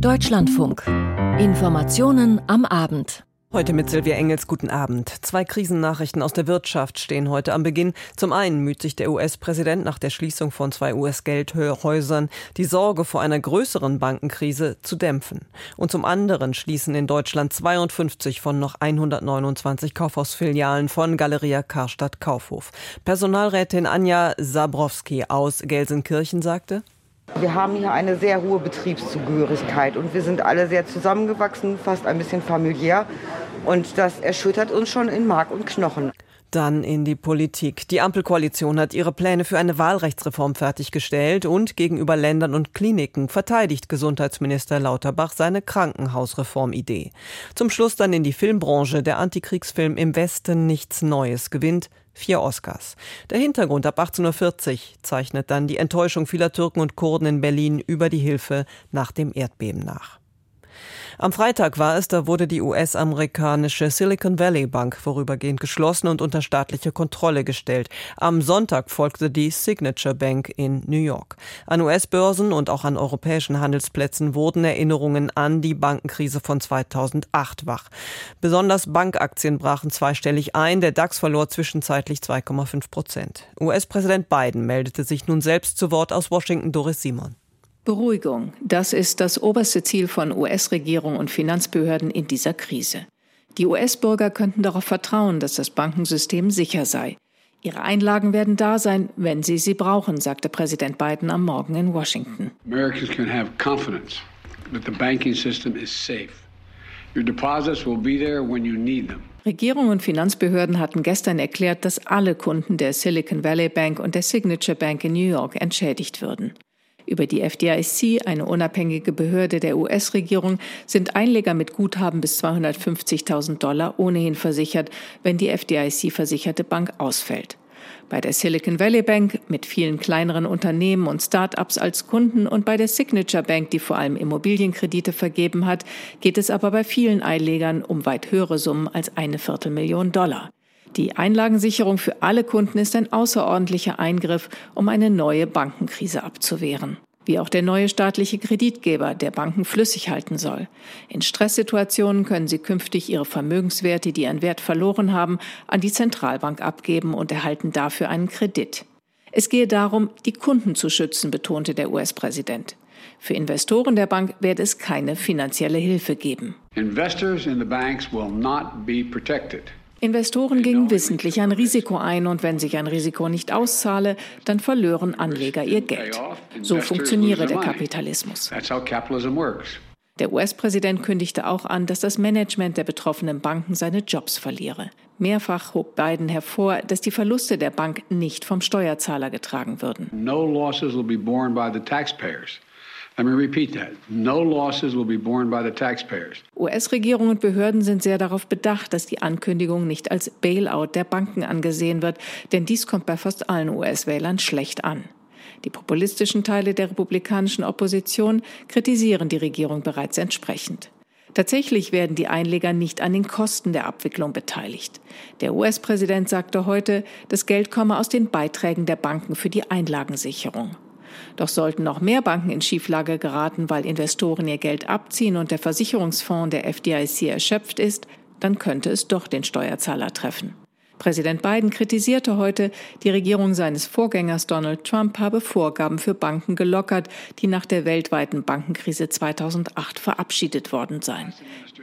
Deutschlandfunk. Informationen am Abend. Heute mit Silvia Engels, guten Abend. Zwei Krisennachrichten aus der Wirtschaft stehen heute am Beginn. Zum einen müht sich der US-Präsident nach der Schließung von zwei US-Geldhäusern die Sorge vor einer größeren Bankenkrise zu dämpfen. Und zum anderen schließen in Deutschland 52 von noch 129 Kaufhausfilialen von Galeria Karstadt Kaufhof. Personalrätin Anja Sabrowski aus Gelsenkirchen sagte, wir haben hier eine sehr hohe Betriebszugehörigkeit und wir sind alle sehr zusammengewachsen, fast ein bisschen familiär. Und das erschüttert uns schon in Mark und Knochen. Dann in die Politik. Die Ampelkoalition hat ihre Pläne für eine Wahlrechtsreform fertiggestellt und gegenüber Ländern und Kliniken verteidigt Gesundheitsminister Lauterbach seine Krankenhausreformidee. Zum Schluss dann in die Filmbranche. Der Antikriegsfilm Im Westen nichts Neues gewinnt vier Oscars. Der Hintergrund ab 1840 Uhr zeichnet dann die Enttäuschung vieler Türken und Kurden in Berlin über die Hilfe nach dem Erdbeben nach. Am Freitag war es, da wurde die US-amerikanische Silicon Valley Bank vorübergehend geschlossen und unter staatliche Kontrolle gestellt. Am Sonntag folgte die Signature Bank in New York. An US-Börsen und auch an europäischen Handelsplätzen wurden Erinnerungen an die Bankenkrise von 2008 wach. Besonders Bankaktien brachen zweistellig ein. Der DAX verlor zwischenzeitlich 2,5 Prozent. US-Präsident Biden meldete sich nun selbst zu Wort aus Washington. Doris Simon. Beruhigung, das ist das oberste Ziel von US-Regierung und Finanzbehörden in dieser Krise. Die US-Bürger könnten darauf vertrauen, dass das Bankensystem sicher sei. Ihre Einlagen werden da sein, wenn sie sie brauchen, sagte Präsident Biden am Morgen in Washington. Americans can have confidence that the banking system is safe. Your deposits will be there when you need them. Regierung und Finanzbehörden hatten gestern erklärt, dass alle Kunden der Silicon Valley Bank und der Signature Bank in New York entschädigt würden. Über die FDIC, eine unabhängige Behörde der US-Regierung, sind Einleger mit Guthaben bis 250.000 Dollar ohnehin versichert, wenn die FDIC-versicherte Bank ausfällt. Bei der Silicon Valley Bank mit vielen kleineren Unternehmen und Start-ups als Kunden und bei der Signature Bank, die vor allem Immobilienkredite vergeben hat, geht es aber bei vielen Einlegern um weit höhere Summen als eine Viertelmillion Dollar. Die Einlagensicherung für alle Kunden ist ein außerordentlicher Eingriff, um eine neue Bankenkrise abzuwehren. Wie auch der neue staatliche Kreditgeber, der Banken flüssig halten soll. In Stresssituationen können sie künftig ihre Vermögenswerte, die ihren Wert verloren haben, an die Zentralbank abgeben und erhalten dafür einen Kredit. Es gehe darum, die Kunden zu schützen, betonte der US-Präsident. Für Investoren der Bank werde es keine finanzielle Hilfe geben. Investors in the banks will not be protected. Investoren gingen wissentlich ein Risiko ein und wenn sich ein Risiko nicht auszahle, dann verlören Anleger ihr Geld. So funktioniere der Kapitalismus. Der US-Präsident kündigte auch an, dass das Management der betroffenen Banken seine Jobs verliere. Mehrfach hob Biden hervor, dass die Verluste der Bank nicht vom Steuerzahler getragen würden. No losses will be borne by the taxpayers. US-Regierung und Behörden sind sehr darauf bedacht, dass die Ankündigung nicht als Bailout der Banken angesehen wird, denn dies kommt bei fast allen US-Wählern schlecht an. Die populistischen Teile der republikanischen Opposition kritisieren die Regierung bereits entsprechend. Tatsächlich werden die Einleger nicht an den Kosten der Abwicklung beteiligt. Der US-Präsident sagte heute, das Geld komme aus den Beiträgen der Banken für die Einlagensicherung. Doch sollten noch mehr Banken in Schieflage geraten, weil Investoren ihr Geld abziehen und der Versicherungsfonds der FDIC erschöpft ist, dann könnte es doch den Steuerzahler treffen. Präsident Biden kritisierte heute, die Regierung seines Vorgängers Donald Trump habe Vorgaben für Banken gelockert, die nach der weltweiten Bankenkrise 2008 verabschiedet worden seien.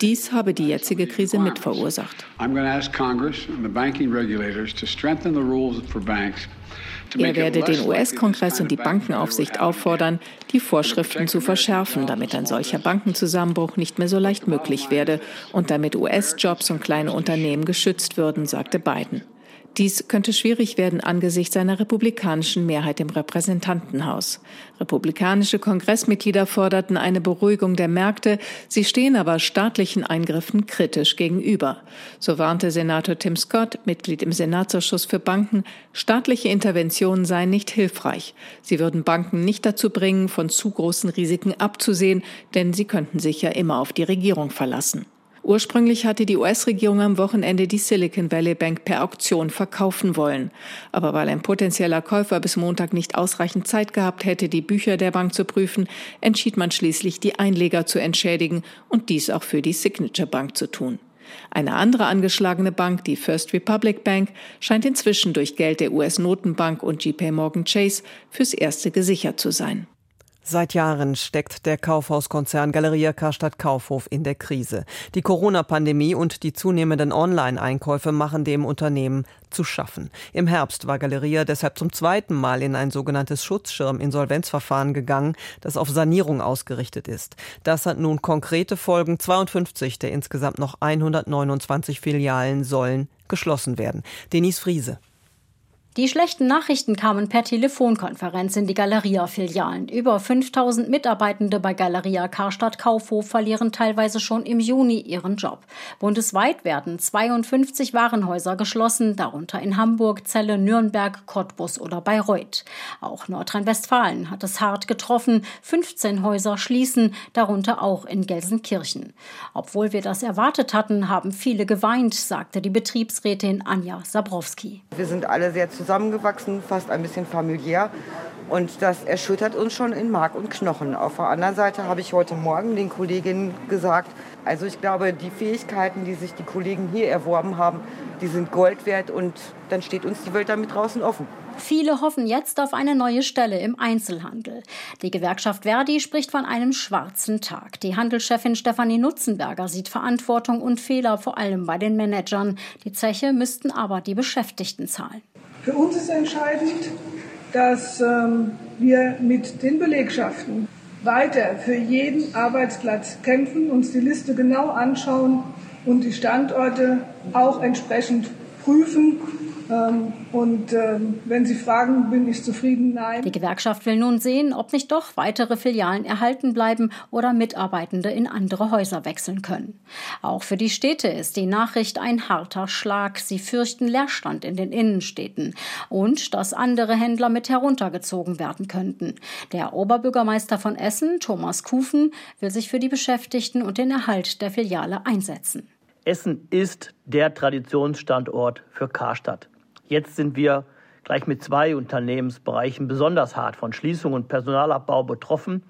Dies habe die jetzige Krise mit verursacht. I'm going to ask Congress and the banking regulators to strengthen the rules er werde den US-Kongress und die Bankenaufsicht auffordern, die Vorschriften zu verschärfen, damit ein solcher Bankenzusammenbruch nicht mehr so leicht möglich werde und damit US-Jobs und kleine Unternehmen geschützt würden, sagte Biden. Dies könnte schwierig werden angesichts einer republikanischen Mehrheit im Repräsentantenhaus. Republikanische Kongressmitglieder forderten eine Beruhigung der Märkte, sie stehen aber staatlichen Eingriffen kritisch gegenüber. So warnte Senator Tim Scott, Mitglied im Senatsausschuss für Banken, staatliche Interventionen seien nicht hilfreich. Sie würden Banken nicht dazu bringen, von zu großen Risiken abzusehen, denn sie könnten sich ja immer auf die Regierung verlassen. Ursprünglich hatte die US-Regierung am Wochenende die Silicon Valley Bank per Auktion verkaufen wollen. Aber weil ein potenzieller Käufer bis Montag nicht ausreichend Zeit gehabt hätte, die Bücher der Bank zu prüfen, entschied man schließlich, die Einleger zu entschädigen und dies auch für die Signature Bank zu tun. Eine andere angeschlagene Bank, die First Republic Bank, scheint inzwischen durch Geld der US-Notenbank und JP Morgan Chase fürs Erste gesichert zu sein. Seit Jahren steckt der Kaufhauskonzern Galeria Karstadt Kaufhof in der Krise. Die Corona-Pandemie und die zunehmenden Online-Einkäufe machen dem Unternehmen zu schaffen. Im Herbst war Galeria deshalb zum zweiten Mal in ein sogenanntes Schutzschirm-Insolvenzverfahren gegangen, das auf Sanierung ausgerichtet ist. Das hat nun konkrete Folgen. 52 der insgesamt noch 129 Filialen sollen geschlossen werden. Denise Friese. Die schlechten Nachrichten kamen per Telefonkonferenz in die Galeria-Filialen. Über 5000 Mitarbeitende bei Galeria Karstadt Kaufhof verlieren teilweise schon im Juni ihren Job. Bundesweit werden 52 Warenhäuser geschlossen, darunter in Hamburg, Celle, Nürnberg, Cottbus oder Bayreuth. Auch Nordrhein-Westfalen hat es hart getroffen. 15 Häuser schließen, darunter auch in Gelsenkirchen. Obwohl wir das erwartet hatten, haben viele geweint, sagte die Betriebsrätin Anja Sabrowski. Wir sind alle sehr zusammengewachsen, fast ein bisschen familiär. Und das erschüttert uns schon in Mark und Knochen. Auf der anderen Seite habe ich heute Morgen den Kolleginnen gesagt, also ich glaube, die Fähigkeiten, die sich die Kollegen hier erworben haben, die sind Gold wert und dann steht uns die Welt damit draußen offen. Viele hoffen jetzt auf eine neue Stelle im Einzelhandel. Die Gewerkschaft Verdi spricht von einem schwarzen Tag. Die Handelschefin Stefanie Nutzenberger sieht Verantwortung und Fehler vor allem bei den Managern. Die Zeche müssten aber die Beschäftigten zahlen. Für uns ist entscheidend, dass ähm, wir mit den Belegschaften weiter für jeden Arbeitsplatz kämpfen, uns die Liste genau anschauen und die Standorte auch entsprechend prüfen und ähm, wenn Sie fragen, bin ich zufrieden? Nein. Die Gewerkschaft will nun sehen, ob nicht doch weitere Filialen erhalten bleiben oder Mitarbeitende in andere Häuser wechseln können. Auch für die Städte ist die Nachricht ein harter Schlag. Sie fürchten Leerstand in den Innenstädten und dass andere Händler mit heruntergezogen werden könnten. Der Oberbürgermeister von Essen, Thomas Kufen, will sich für die Beschäftigten und den Erhalt der Filiale einsetzen. Essen ist der Traditionsstandort für Karstadt. Jetzt sind wir gleich mit zwei Unternehmensbereichen besonders hart von Schließung und Personalabbau betroffen.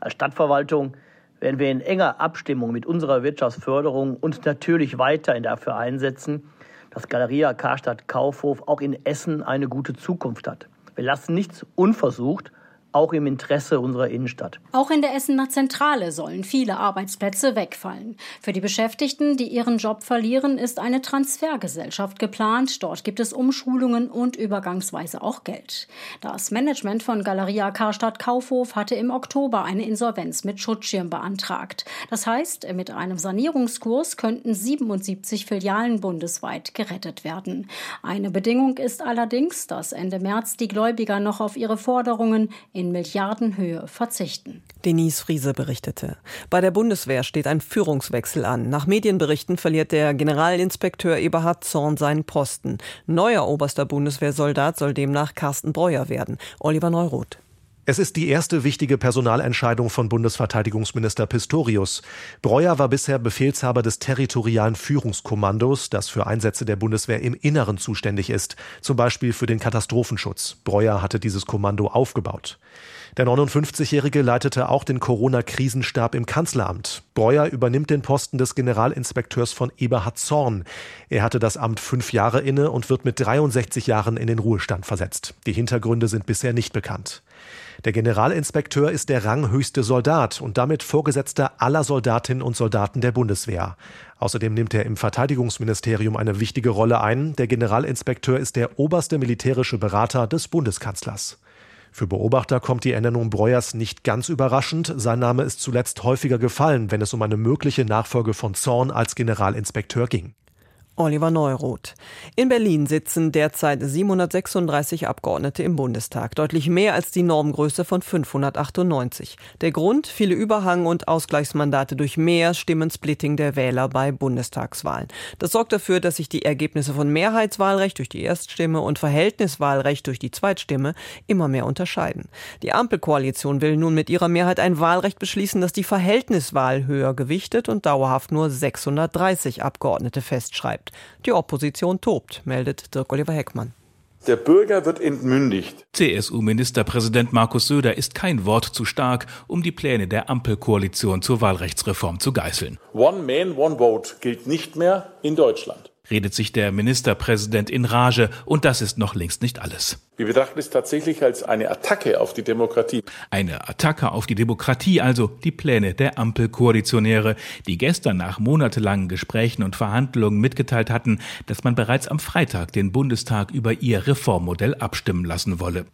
Als Stadtverwaltung werden wir in enger Abstimmung mit unserer Wirtschaftsförderung uns natürlich weiterhin dafür einsetzen, dass Galeria Karstadt Kaufhof auch in Essen eine gute Zukunft hat. Wir lassen nichts unversucht auch im Interesse unserer Innenstadt. Auch in der Essener Zentrale sollen viele Arbeitsplätze wegfallen. Für die Beschäftigten, die ihren Job verlieren, ist eine Transfergesellschaft geplant. Dort gibt es Umschulungen und übergangsweise auch Geld. Das Management von Galeria Karstadt Kaufhof hatte im Oktober eine Insolvenz mit Schutzschirm beantragt. Das heißt, mit einem Sanierungskurs könnten 77 Filialen bundesweit gerettet werden. Eine Bedingung ist allerdings, dass Ende März die Gläubiger noch auf ihre Forderungen in in Milliardenhöhe verzichten. Denise Friese berichtete. Bei der Bundeswehr steht ein Führungswechsel an. Nach Medienberichten verliert der Generalinspekteur Eberhard Zorn seinen Posten. Neuer oberster Bundeswehrsoldat soll demnach Carsten Breuer werden. Oliver Neuroth. Es ist die erste wichtige Personalentscheidung von Bundesverteidigungsminister Pistorius. Breuer war bisher Befehlshaber des territorialen Führungskommandos, das für Einsätze der Bundeswehr im Inneren zuständig ist, zum Beispiel für den Katastrophenschutz. Breuer hatte dieses Kommando aufgebaut. Der 59-Jährige leitete auch den Corona-Krisenstab im Kanzleramt. Breuer übernimmt den Posten des Generalinspekteurs von Eberhard Zorn. Er hatte das Amt fünf Jahre inne und wird mit 63 Jahren in den Ruhestand versetzt. Die Hintergründe sind bisher nicht bekannt. Der Generalinspekteur ist der ranghöchste Soldat und damit Vorgesetzter aller Soldatinnen und Soldaten der Bundeswehr. Außerdem nimmt er im Verteidigungsministerium eine wichtige Rolle ein. Der Generalinspekteur ist der oberste militärische Berater des Bundeskanzlers. Für Beobachter kommt die Ernennung Breuers nicht ganz überraschend. Sein Name ist zuletzt häufiger gefallen, wenn es um eine mögliche Nachfolge von Zorn als Generalinspekteur ging. Oliver Neuroth. In Berlin sitzen derzeit 736 Abgeordnete im Bundestag, deutlich mehr als die Normgröße von 598. Der Grund? Viele Überhang- und Ausgleichsmandate durch mehr Stimmensplitting der Wähler bei Bundestagswahlen. Das sorgt dafür, dass sich die Ergebnisse von Mehrheitswahlrecht durch die Erststimme und Verhältniswahlrecht durch die Zweitstimme immer mehr unterscheiden. Die Ampelkoalition will nun mit ihrer Mehrheit ein Wahlrecht beschließen, das die Verhältniswahl höher gewichtet und dauerhaft nur 630 Abgeordnete festschreibt bleibt. Die Opposition tobt, meldet Dirk-Oliver Heckmann. Der Bürger wird entmündigt. CSU-Ministerpräsident Markus Söder ist kein Wort zu stark, um die Pläne der Ampelkoalition zur Wahlrechtsreform zu geißeln. One man, one vote gilt nicht mehr in Deutschland redet sich der Ministerpräsident in Rage, und das ist noch längst nicht alles. Wir betrachten es tatsächlich als eine Attacke auf die Demokratie. Eine Attacke auf die Demokratie, also die Pläne der Ampelkoalitionäre, die gestern nach monatelangen Gesprächen und Verhandlungen mitgeteilt hatten, dass man bereits am Freitag den Bundestag über ihr Reformmodell abstimmen lassen wolle.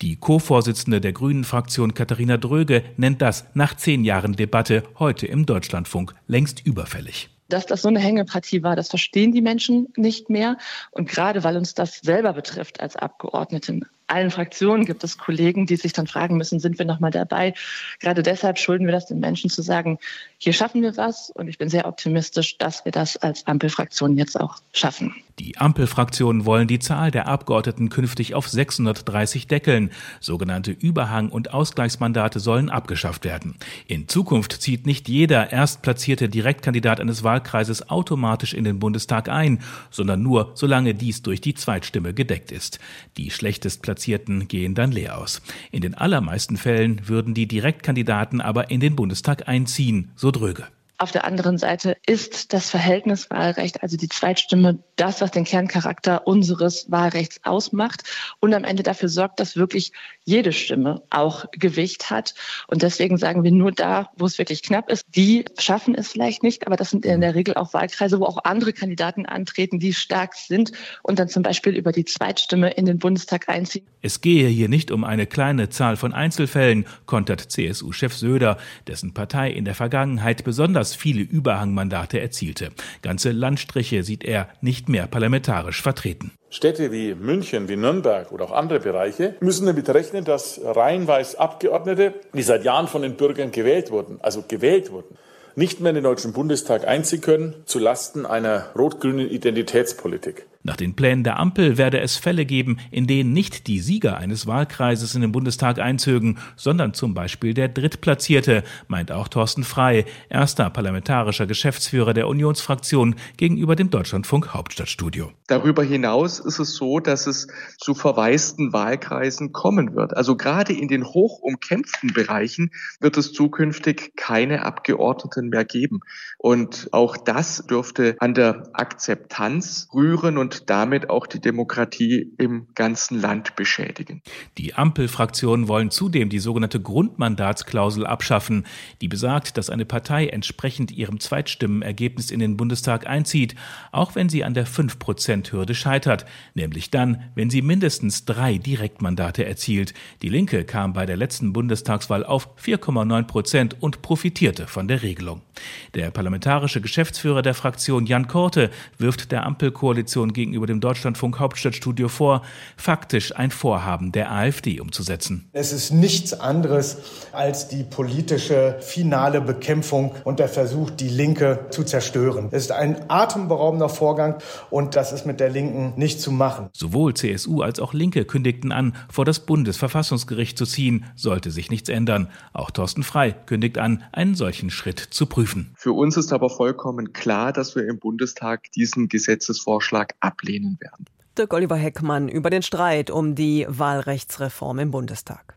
Die Co-Vorsitzende der Grünen-Fraktion Katharina Dröge nennt das nach zehn Jahren Debatte heute im Deutschlandfunk längst überfällig. Dass das so eine Hängepartie war, das verstehen die Menschen nicht mehr. Und gerade weil uns das selber betrifft als Abgeordneten, allen Fraktionen gibt es Kollegen, die sich dann fragen müssen, sind wir noch mal dabei? Gerade deshalb schulden wir das den Menschen zu sagen, hier schaffen wir was. Und ich bin sehr optimistisch, dass wir das als Ampelfraktion jetzt auch schaffen. Die Ampelfraktionen wollen die Zahl der Abgeordneten künftig auf 630 deckeln. Sogenannte Überhang- und Ausgleichsmandate sollen abgeschafft werden. In Zukunft zieht nicht jeder erstplatzierte Direktkandidat eines Wahlkreises automatisch in den Bundestag ein, sondern nur, solange dies durch die Zweitstimme gedeckt ist. Die schlechtest Platzierten gehen dann leer aus. In den allermeisten Fällen würden die Direktkandidaten aber in den Bundestag einziehen, so Dröge. Auf der anderen Seite ist das Verhältniswahlrecht, also die Zweitstimme, das, was den Kerncharakter unseres Wahlrechts ausmacht und am Ende dafür sorgt, dass wirklich jede Stimme auch Gewicht hat. Und deswegen sagen wir nur da, wo es wirklich knapp ist, die schaffen es vielleicht nicht, aber das sind in der Regel auch Wahlkreise, wo auch andere Kandidaten antreten, die stark sind und dann zum Beispiel über die Zweitstimme in den Bundestag einziehen. Es gehe hier nicht um eine kleine Zahl von Einzelfällen, kontert CSU-Chef Söder, dessen Partei in der Vergangenheit besonders besonders viele Überhangmandate erzielte. Ganze Landstriche sieht er nicht mehr parlamentarisch vertreten. Städte wie München, wie Nürnberg oder auch andere Bereiche müssen damit rechnen, dass reihenweise Abgeordnete, die seit Jahren von den Bürgern gewählt wurden, also gewählt wurden, nicht mehr in den Deutschen Bundestag einziehen können, zu Lasten einer rot-grünen Identitätspolitik. Nach den Plänen der Ampel werde es Fälle geben, in denen nicht die Sieger eines Wahlkreises in den Bundestag einzögen, sondern zum Beispiel der Drittplatzierte, meint auch Thorsten Frei, erster parlamentarischer Geschäftsführer der Unionsfraktion gegenüber dem Deutschlandfunk Hauptstadtstudio. Darüber hinaus ist es so, dass es zu verwaisten Wahlkreisen kommen wird. Also gerade in den hoch umkämpften Bereichen wird es zukünftig keine Abgeordneten mehr geben. Und auch das dürfte an der Akzeptanz rühren und damit auch die Demokratie im ganzen Land beschädigen. Die Ampelfraktionen wollen zudem die sogenannte Grundmandatsklausel abschaffen, die besagt, dass eine Partei entsprechend ihrem Zweitstimmenergebnis in den Bundestag einzieht, auch wenn sie an der 5-Prozent-Hürde scheitert, nämlich dann, wenn sie mindestens drei Direktmandate erzielt. Die Linke kam bei der letzten Bundestagswahl auf 4,9 Prozent und profitierte von der Regelung. Der parlamentarische Geschäftsführer der Fraktion Jan Korte wirft der Ampelkoalition gegen gegenüber dem Deutschlandfunk Hauptstadtstudio vor, faktisch ein Vorhaben der AfD umzusetzen. Es ist nichts anderes als die politische finale Bekämpfung und der Versuch, die Linke zu zerstören. Es ist ein atemberaubender Vorgang und das ist mit der Linken nicht zu machen. Sowohl CSU als auch Linke kündigten an, vor das Bundesverfassungsgericht zu ziehen, sollte sich nichts ändern. Auch Thorsten Frei kündigt an, einen solchen Schritt zu prüfen. Für uns ist aber vollkommen klar, dass wir im Bundestag diesen Gesetzesvorschlag ablehnen werden. Dirk Oliver Heckmann über den Streit um die Wahlrechtsreform im Bundestag.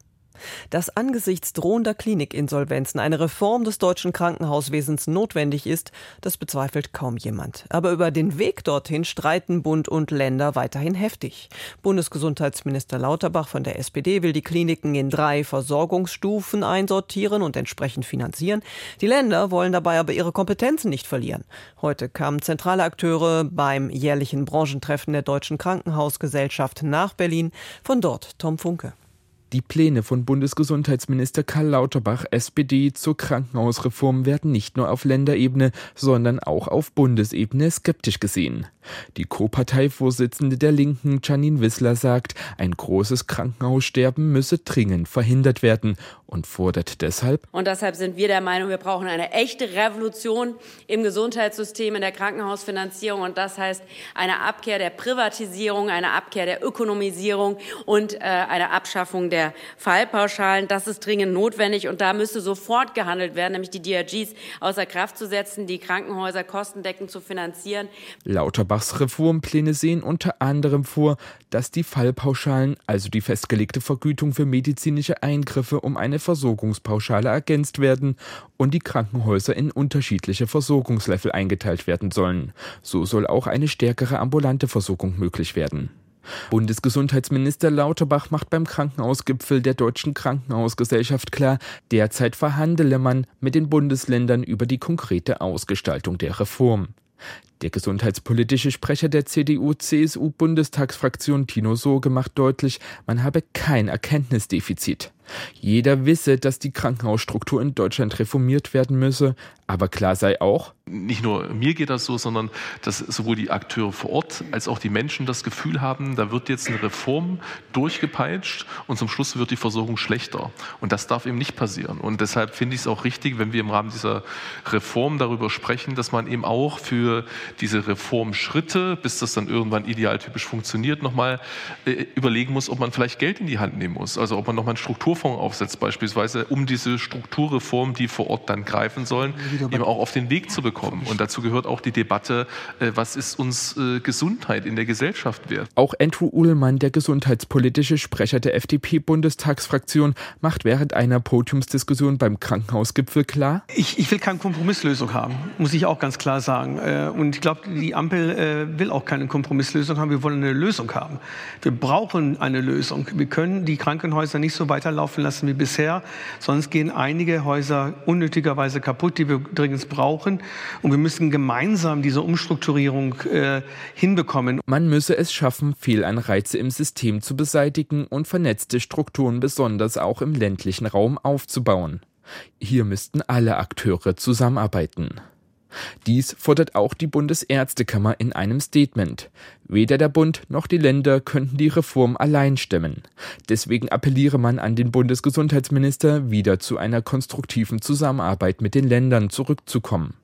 Dass angesichts drohender Klinikinsolvenzen eine Reform des deutschen Krankenhauswesens notwendig ist, das bezweifelt kaum jemand. Aber über den Weg dorthin streiten Bund und Länder weiterhin heftig. Bundesgesundheitsminister Lauterbach von der SPD will die Kliniken in drei Versorgungsstufen einsortieren und entsprechend finanzieren. Die Länder wollen dabei aber ihre Kompetenzen nicht verlieren. Heute kamen zentrale Akteure beim jährlichen Branchentreffen der Deutschen Krankenhausgesellschaft nach Berlin. Von dort Tom Funke. Die Pläne von Bundesgesundheitsminister Karl Lauterbach SPD zur Krankenhausreform werden nicht nur auf Länderebene, sondern auch auf Bundesebene skeptisch gesehen. Die Co-Parteivorsitzende der Linken, Janine Wissler, sagt, ein großes Krankenhaussterben müsse dringend verhindert werden und fordert deshalb. Und deshalb sind wir der Meinung, wir brauchen eine echte Revolution im Gesundheitssystem, in der Krankenhausfinanzierung. Und das heißt eine Abkehr der Privatisierung, eine Abkehr der Ökonomisierung und äh, eine Abschaffung der Fallpauschalen. Das ist dringend notwendig. Und da müsste sofort gehandelt werden, nämlich die DRGs außer Kraft zu setzen, die Krankenhäuser kostendeckend zu finanzieren. Lauterbachs Reformpläne sehen unter anderem vor, dass die Fallpauschalen, also die festgelegte Vergütung für medizinische Eingriffe, um eine Versorgungspauschale ergänzt werden und die Krankenhäuser in unterschiedliche Versorgungslevel eingeteilt werden sollen. So soll auch eine stärkere ambulante Versorgung möglich werden. Bundesgesundheitsminister Lauterbach macht beim Krankenhausgipfel der Deutschen Krankenhausgesellschaft klar, derzeit verhandele man mit den Bundesländern über die konkrete Ausgestaltung der Reform. Der gesundheitspolitische Sprecher der CDU-CSU-Bundestagsfraktion Tino Soge macht deutlich, man habe kein Erkenntnisdefizit. Jeder wisse, dass die Krankenhausstruktur in Deutschland reformiert werden müsse, aber klar sei auch, nicht nur mir geht das so, sondern dass sowohl die Akteure vor Ort als auch die Menschen das Gefühl haben, da wird jetzt eine Reform durchgepeitscht und zum Schluss wird die Versorgung schlechter. Und das darf eben nicht passieren. Und deshalb finde ich es auch richtig, wenn wir im Rahmen dieser Reform darüber sprechen, dass man eben auch für diese Reformschritte, bis das dann irgendwann idealtypisch funktioniert, nochmal äh, überlegen muss, ob man vielleicht Geld in die Hand nehmen muss. Also ob man nochmal einen Strukturfonds aufsetzt beispielsweise, um diese Strukturreformen, die vor Ort dann greifen sollen, eben auch auf den Weg zu bekommen. Und dazu gehört auch die Debatte, äh, was ist uns äh, Gesundheit in der Gesellschaft wert. Auch Andrew Uhlmann, der gesundheitspolitische Sprecher der FDP-Bundestagsfraktion, macht während einer Podiumsdiskussion beim Krankenhausgipfel klar, ich, ich will keine Kompromisslösung haben, muss ich auch ganz klar sagen. Äh, und ich glaube, die Ampel will auch keine Kompromisslösung haben, wir wollen eine Lösung haben. Wir brauchen eine Lösung. Wir können die Krankenhäuser nicht so weiterlaufen lassen wie bisher, sonst gehen einige Häuser unnötigerweise kaputt, die wir dringend brauchen. Und wir müssen gemeinsam diese Umstrukturierung äh, hinbekommen. Man müsse es schaffen, Fehlanreize im System zu beseitigen und vernetzte Strukturen besonders auch im ländlichen Raum aufzubauen. Hier müssten alle Akteure zusammenarbeiten. Dies fordert auch die Bundesärztekammer in einem Statement. Weder der Bund noch die Länder könnten die Reform allein stemmen. Deswegen appelliere man an den Bundesgesundheitsminister, wieder zu einer konstruktiven Zusammenarbeit mit den Ländern zurückzukommen.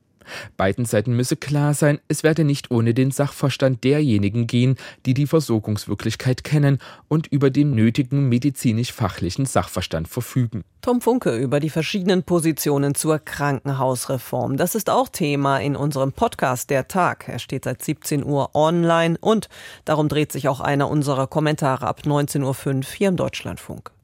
Beiden Seiten müsse klar sein, es werde nicht ohne den Sachverstand derjenigen gehen, die die Versorgungswirklichkeit kennen und über den nötigen medizinisch-fachlichen Sachverstand verfügen. Tom Funke über die verschiedenen Positionen zur Krankenhausreform. Das ist auch Thema in unserem Podcast Der Tag. Er steht seit 17 Uhr online und darum dreht sich auch einer unserer Kommentare ab 19.05 Uhr hier im Deutschlandfunk.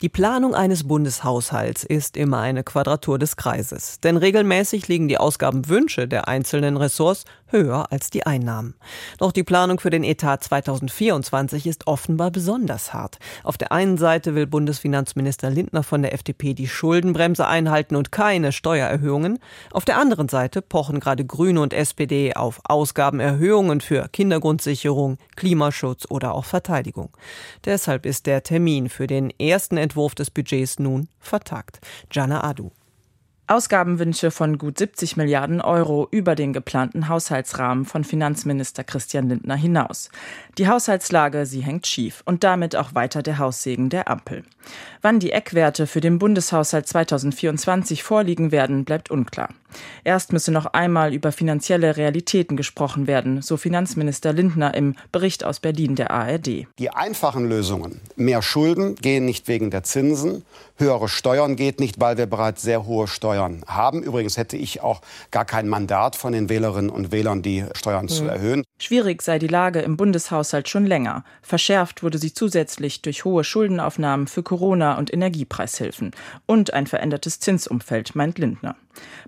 Die Planung eines Bundeshaushalts ist immer eine Quadratur des Kreises, denn regelmäßig liegen die Ausgabenwünsche der einzelnen Ressorts höher als die Einnahmen. Doch die Planung für den Etat 2024 ist offenbar besonders hart. Auf der einen Seite will Bundesfinanzminister Lindner von der FDP die Schuldenbremse einhalten und keine Steuererhöhungen. Auf der anderen Seite pochen gerade Grüne und SPD auf Ausgabenerhöhungen für Kindergrundsicherung, Klimaschutz oder auch Verteidigung. Deshalb ist der Termin für den ersten Entwurf des Budgets nun vertagt. Jana Adu. Ausgabenwünsche von gut 70 Milliarden Euro über den geplanten Haushaltsrahmen von Finanzminister Christian Lindner hinaus. Die Haushaltslage, sie hängt schief und damit auch weiter der Haussegen der Ampel. Wann die Eckwerte für den Bundeshaushalt 2024 vorliegen werden, bleibt unklar. Erst müsse noch einmal über finanzielle Realitäten gesprochen werden, so Finanzminister Lindner im Bericht aus Berlin der ARD. Die einfachen Lösungen, mehr Schulden, gehen nicht wegen der Zinsen, höhere Steuern geht nicht, weil wir bereits sehr hohe Steuern haben. Übrigens hätte ich auch gar kein Mandat von den Wählerinnen und Wählern, die Steuern mhm. zu erhöhen. Schwierig sei die Lage im Bundeshaushalt schon länger. Verschärft wurde sie zusätzlich durch hohe Schuldenaufnahmen für Corona und Energiepreishilfen und ein verändertes Zinsumfeld, meint Lindner.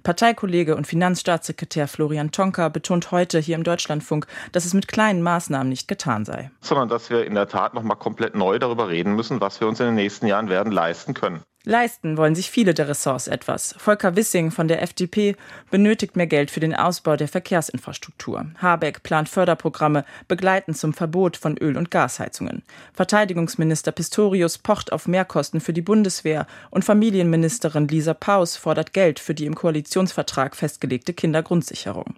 Parteikollege und Finanzstaatssekretär Florian Tonka betont heute hier im Deutschlandfunk, dass es mit kleinen Maßnahmen nicht getan sei. Sondern dass wir in der Tat noch mal komplett neu darüber reden müssen, was wir uns in den nächsten Jahren werden leisten können. Leisten wollen sich viele der Ressorts etwas. Volker Wissing von der FDP benötigt mehr Geld für den Ausbau der Verkehrsinfrastruktur. Habeck plant Förderprogramme begleitend zum Verbot von Öl- und Gasheizungen. Verteidigungsminister Pistorius pocht auf Mehrkosten für die Bundeswehr und Familienministerin Lisa Paus fordert Geld für die im Koalitionsvertrag festgelegte Kindergrundsicherung.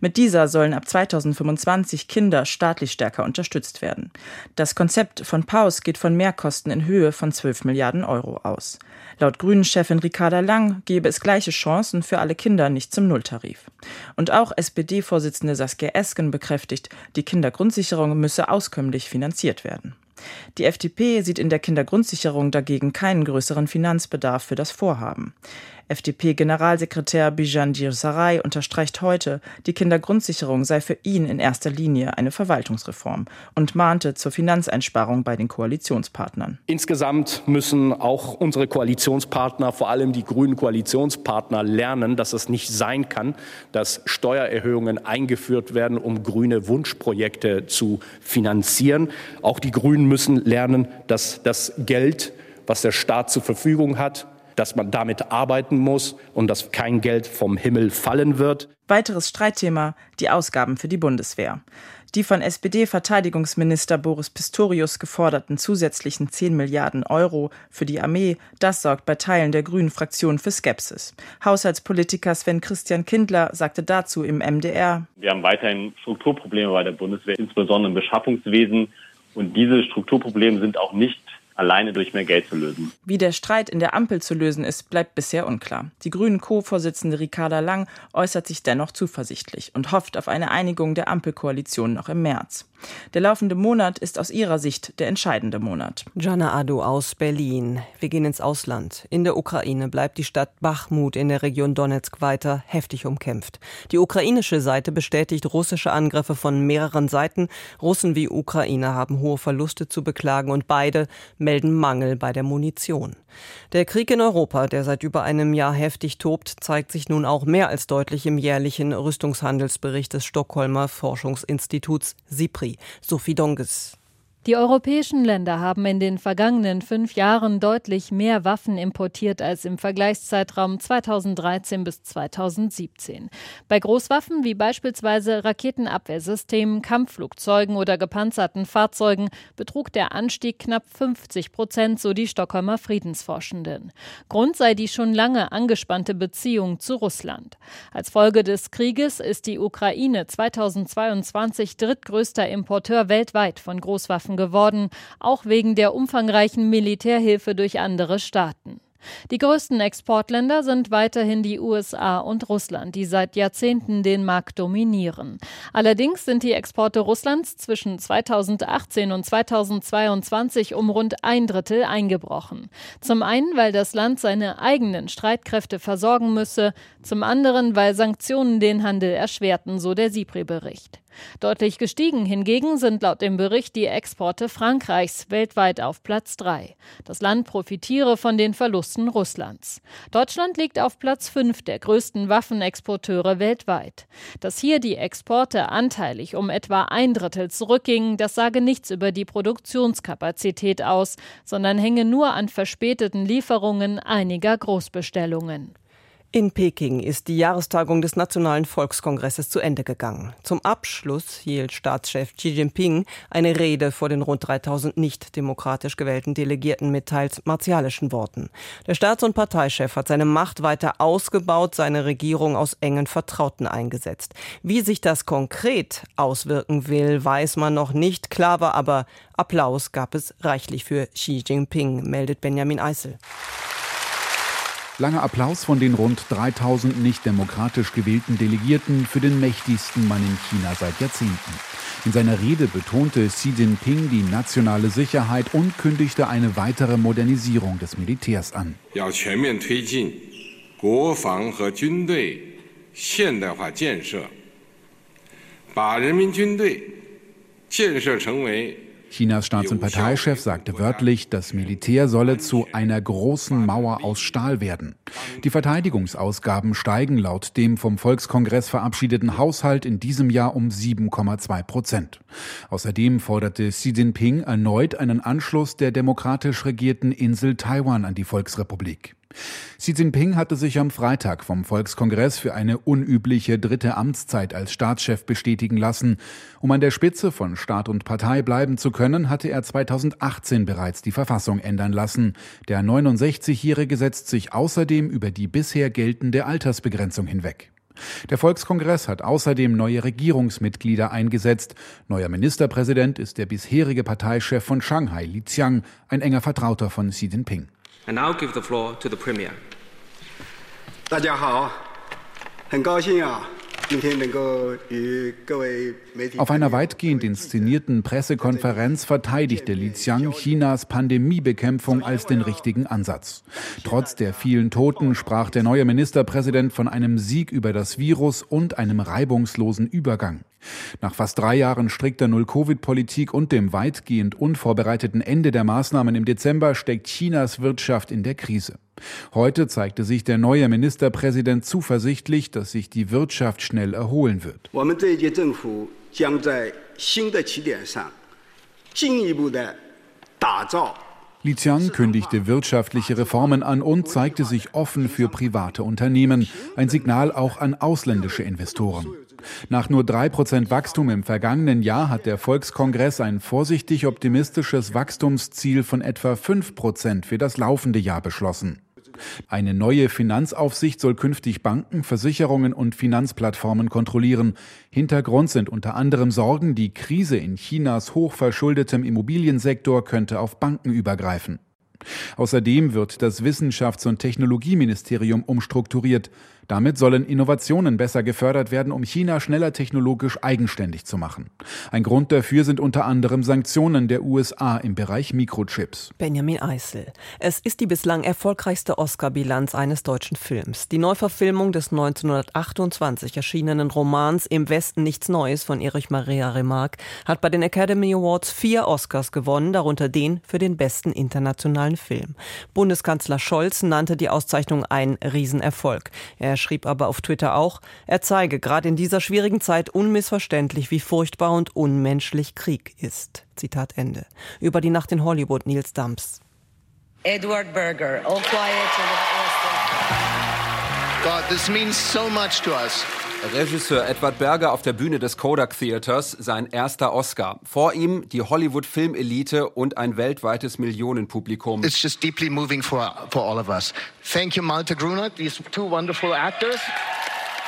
Mit dieser sollen ab 2025 Kinder staatlich stärker unterstützt werden. Das Konzept von Paus geht von Mehrkosten in Höhe von 12 Milliarden Euro aus. Laut Grünen-Chefin Ricarda Lang gebe es gleiche Chancen für alle Kinder nicht zum Nulltarif. Und auch SPD-Vorsitzende Saskia Esken bekräftigt, die Kindergrundsicherung müsse auskömmlich finanziert werden. Die FDP sieht in der Kindergrundsicherung dagegen keinen größeren Finanzbedarf für das Vorhaben. FDP-Generalsekretär Bijan Sarai unterstreicht heute, die Kindergrundsicherung sei für ihn in erster Linie eine Verwaltungsreform und mahnte zur Finanzeinsparung bei den Koalitionspartnern. Insgesamt müssen auch unsere Koalitionspartner, vor allem die grünen Koalitionspartner, lernen, dass es nicht sein kann, dass Steuererhöhungen eingeführt werden, um grüne Wunschprojekte zu finanzieren. Auch die Grünen müssen lernen, dass das Geld, was der Staat zur Verfügung hat, dass man damit arbeiten muss und dass kein Geld vom Himmel fallen wird. Weiteres Streitthema die Ausgaben für die Bundeswehr. Die von SPD-Verteidigungsminister Boris Pistorius geforderten zusätzlichen 10 Milliarden Euro für die Armee, das sorgt bei Teilen der Grünen Fraktion für Skepsis. Haushaltspolitiker Sven Christian Kindler sagte dazu im MDR: Wir haben weiterhin Strukturprobleme bei der Bundeswehr, insbesondere im Beschaffungswesen. Und diese Strukturprobleme sind auch nicht alleine durch mehr Geld zu lösen. Wie der Streit in der Ampel zu lösen ist, bleibt bisher unklar. Die Grünen Co-Vorsitzende Ricarda Lang äußert sich dennoch zuversichtlich und hofft auf eine Einigung der Ampelkoalition noch im März. Der laufende Monat ist aus ihrer Sicht der entscheidende Monat. Jana Adu aus Berlin. Wir gehen ins Ausland. In der Ukraine bleibt die Stadt Bachmut in der Region Donetsk weiter heftig umkämpft. Die ukrainische Seite bestätigt russische Angriffe von mehreren Seiten. Russen wie Ukrainer haben hohe Verluste zu beklagen und beide melden Mangel bei der Munition. Der Krieg in Europa, der seit über einem Jahr heftig tobt, zeigt sich nun auch mehr als deutlich im jährlichen Rüstungshandelsbericht des Stockholmer Forschungsinstituts SIPRI. Sophie Donges. Die europäischen Länder haben in den vergangenen fünf Jahren deutlich mehr Waffen importiert als im Vergleichszeitraum 2013 bis 2017. Bei Großwaffen wie beispielsweise Raketenabwehrsystemen, Kampfflugzeugen oder gepanzerten Fahrzeugen betrug der Anstieg knapp 50 Prozent, so die Stockholmer Friedensforschenden. Grund sei die schon lange angespannte Beziehung zu Russland. Als Folge des Krieges ist die Ukraine 2022 drittgrößter Importeur weltweit von Großwaffen Flughafen geworden, auch wegen der umfangreichen Militärhilfe durch andere Staaten. Die größten Exportländer sind weiterhin die USA und Russland, die seit Jahrzehnten den Markt dominieren. Allerdings sind die Exporte Russlands zwischen 2018 und 2022 um rund ein Drittel eingebrochen. Zum einen, weil das Land seine eigenen Streitkräfte versorgen müsse, zum anderen, weil Sanktionen den Handel erschwerten, so der SIPRI-Bericht. Deutlich gestiegen hingegen sind laut dem Bericht die Exporte Frankreichs weltweit auf Platz 3. Das Land profitiere von den Verlusten Russlands. Deutschland liegt auf Platz 5 der größten Waffenexporteure weltweit. Dass hier die Exporte anteilig um etwa ein Drittel zurückgingen, das sage nichts über die Produktionskapazität aus, sondern hänge nur an verspäteten Lieferungen einiger Großbestellungen. In Peking ist die Jahrestagung des Nationalen Volkskongresses zu Ende gegangen. Zum Abschluss hielt Staatschef Xi Jinping eine Rede vor den rund 3000 nicht demokratisch gewählten Delegierten mit teils martialischen Worten. Der Staats- und Parteichef hat seine Macht weiter ausgebaut, seine Regierung aus engen Vertrauten eingesetzt. Wie sich das konkret auswirken will, weiß man noch nicht. Klar war aber, Applaus gab es reichlich für Xi Jinping, meldet Benjamin Eisel. Langer Applaus von den rund 3000 nicht demokratisch gewählten Delegierten für den mächtigsten Mann in China seit Jahrzehnten. In seiner Rede betonte Xi Jinping die nationale Sicherheit und kündigte eine weitere Modernisierung des Militärs an. 要 Chinas Staats- und Parteichef sagte wörtlich, das Militär solle zu einer großen Mauer aus Stahl werden. Die Verteidigungsausgaben steigen laut dem vom Volkskongress verabschiedeten Haushalt in diesem Jahr um 7,2 Prozent. Außerdem forderte Xi Jinping erneut einen Anschluss der demokratisch regierten Insel Taiwan an die Volksrepublik. Xi Jinping hatte sich am Freitag vom Volkskongress für eine unübliche dritte Amtszeit als Staatschef bestätigen lassen. Um an der Spitze von Staat und Partei bleiben zu können, hatte er 2018 bereits die Verfassung ändern lassen. Der 69-Jährige setzt sich außerdem über die bisher geltende Altersbegrenzung hinweg. Der Volkskongress hat außerdem neue Regierungsmitglieder eingesetzt. Neuer Ministerpräsident ist der bisherige Parteichef von Shanghai, Li Qiang, ein enger Vertrauter von Xi Jinping. I now give the floor to the Premier. 大家好，很高兴啊。Auf einer weitgehend inszenierten Pressekonferenz verteidigte Li Qiang Chinas Pandemiebekämpfung als den richtigen Ansatz. Trotz der vielen Toten sprach der neue Ministerpräsident von einem Sieg über das Virus und einem reibungslosen Übergang. Nach fast drei Jahren strikter Null-Covid-Politik und dem weitgehend unvorbereiteten Ende der Maßnahmen im Dezember steckt Chinas Wirtschaft in der Krise. Heute zeigte sich der neue Ministerpräsident zuversichtlich, dass sich die Wirtschaft schnell erholen wird. Li Qiang kündigte wirtschaftliche Reformen an und zeigte sich offen für private Unternehmen, ein Signal auch an ausländische Investoren. Nach nur drei Prozent Wachstum im vergangenen Jahr hat der Volkskongress ein vorsichtig optimistisches Wachstumsziel von etwa fünf Prozent für das laufende Jahr beschlossen. Eine neue Finanzaufsicht soll künftig Banken, Versicherungen und Finanzplattformen kontrollieren. Hintergrund sind unter anderem Sorgen, die Krise in Chinas hochverschuldetem Immobiliensektor könnte auf Banken übergreifen. Außerdem wird das Wissenschafts- und Technologieministerium umstrukturiert. Damit sollen Innovationen besser gefördert werden, um China schneller technologisch eigenständig zu machen. Ein Grund dafür sind unter anderem Sanktionen der USA im Bereich Mikrochips. Benjamin Eisel. Es ist die bislang erfolgreichste Oscar-Bilanz eines deutschen Films. Die Neuverfilmung des 1928 erschienenen Romans Im Westen nichts Neues von Erich Maria Remarque hat bei den Academy Awards vier Oscars gewonnen, darunter den für den besten internationalen Film. Bundeskanzler Scholz nannte die Auszeichnung ein Riesenerfolg. Er schrieb aber auf Twitter auch, er zeige gerade in dieser schwierigen Zeit unmissverständlich, wie furchtbar und unmenschlich Krieg ist. Zitat Ende. Über die Nacht in Hollywood Nils Dumps. Edward Berger, All Quiet God, this means so much to us. Regisseur Edward Berger auf der Bühne des Kodak Theaters, sein erster Oscar. Vor ihm die Hollywood-Filmelite und ein weltweites Millionenpublikum. It's just deeply moving for, for all of us. Thank you, Malte Gruner, these two wonderful actors.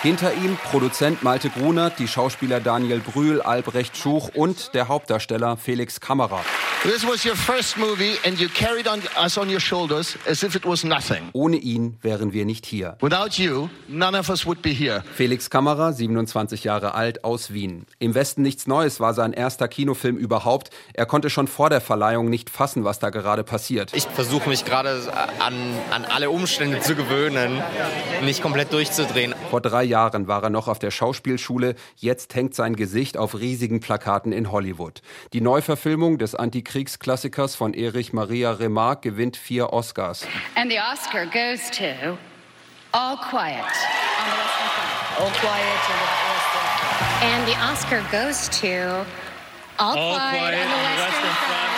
Hinter ihm Produzent Malte Grunert, die Schauspieler Daniel Brühl, Albrecht Schuch und der Hauptdarsteller Felix Kammerer. This was your first movie and you carried on us on your shoulders as if it was nothing. Ohne ihn wären wir nicht hier. Without you, none of us would be here. Felix Kammerer, 27 Jahre alt, aus Wien. Im Westen nichts Neues war sein erster Kinofilm überhaupt. Er konnte schon vor der Verleihung nicht fassen, was da gerade passiert. Ich versuche mich gerade an, an alle Umstände zu gewöhnen, nicht komplett durchzudrehen. Vor drei Jahren war er noch auf der Schauspielschule. Jetzt hängt sein Gesicht auf riesigen Plakaten in Hollywood. Die Neuverfilmung des Antikriegsklassikers von Erich Maria Remarque gewinnt vier Oscars. And the Oscar goes to All Quiet on the Western Front. All Quiet on the Western Front. And the Oscar goes to All, All Quiet, Quiet on the Western Front.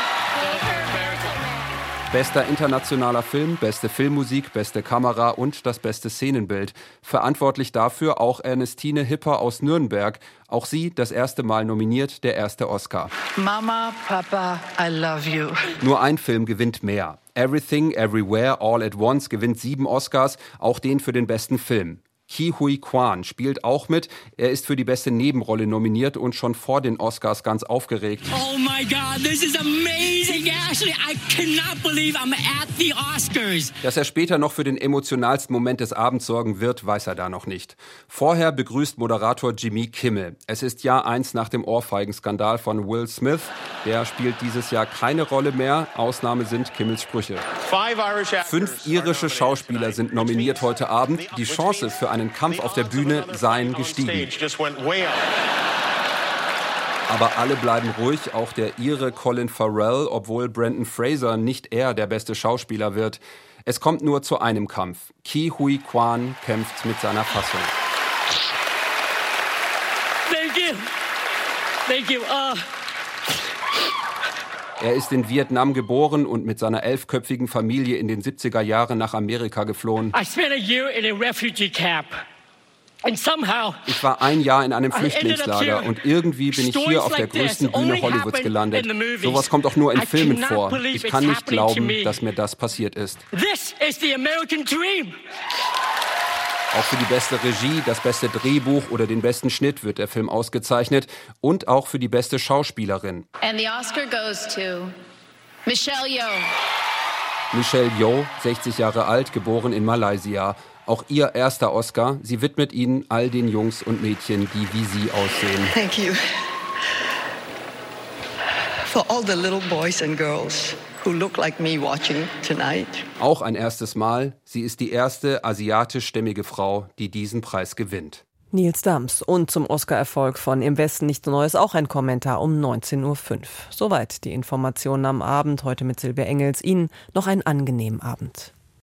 Bester internationaler Film, beste Filmmusik, beste Kamera und das beste Szenenbild. Verantwortlich dafür auch Ernestine Hipper aus Nürnberg. Auch sie das erste Mal nominiert, der erste Oscar. Mama, Papa, I love you. Nur ein Film gewinnt mehr. Everything, Everywhere, All at Once gewinnt sieben Oscars, auch den für den besten Film. Ki Hui Kwan spielt auch mit. Er ist für die beste Nebenrolle nominiert und schon vor den Oscars ganz aufgeregt. Oh my God, this is amazing, Ashley. I cannot believe I'm at the Oscars. Dass er später noch für den emotionalsten Moment des Abends sorgen wird, weiß er da noch nicht. Vorher begrüßt Moderator Jimmy Kimmel. Es ist Jahr eins nach dem Ohrfeigenskandal von Will Smith. Der spielt dieses Jahr keine Rolle mehr. Ausnahme sind Kimmels Sprüche. Fünf irische Schauspieler sind nominiert heute Abend. Die Chance für einen Kampf auf der Bühne seien gestiegen. Aber alle bleiben ruhig, auch der Ire Colin Farrell, obwohl Brandon Fraser nicht er der beste Schauspieler wird. Es kommt nur zu einem Kampf. Ki Hui Kwan kämpft mit seiner Fassung. Thank you. Thank you. Uh, Er ist in Vietnam geboren und mit seiner elfköpfigen Familie in den 70er Jahren nach Amerika geflohen. I spent a year in a refugee camp. And somehow, Ich war ein Jahr in einem Flüchtlingslager und irgendwie bin ich hier auf der größten Bühne Hollywoods gelandet. Sowas kommt auch nur in Filmen vor. Ich kann nicht glauben, dass mir das passiert ist. this is the American dream. Auch für die beste Regie, das beste Drehbuch oder den besten Schnitt wird der Film ausgezeichnet und auch für die beste Schauspielerin. And the Oscar goes to Michelle Yeoh. Michelle Yeoh, 60 Jahre alt, geboren in Malaysia. Auch ihr erster Oscar. Sie widmet ihn all den Jungs und Mädchen, die wie sie aussehen. Thank you Auch ein erstes Mal. Sie ist die erste asiatischstämmige Frau, die diesen Preis gewinnt. Nils Dams und zum Oscar-Erfolg von Im Westen nichts Neues auch ein Kommentar um 19.05 Uhr. Soweit die Informationen am Abend, heute mit Silvia Engels. Ihnen noch einen angenehmen Abend.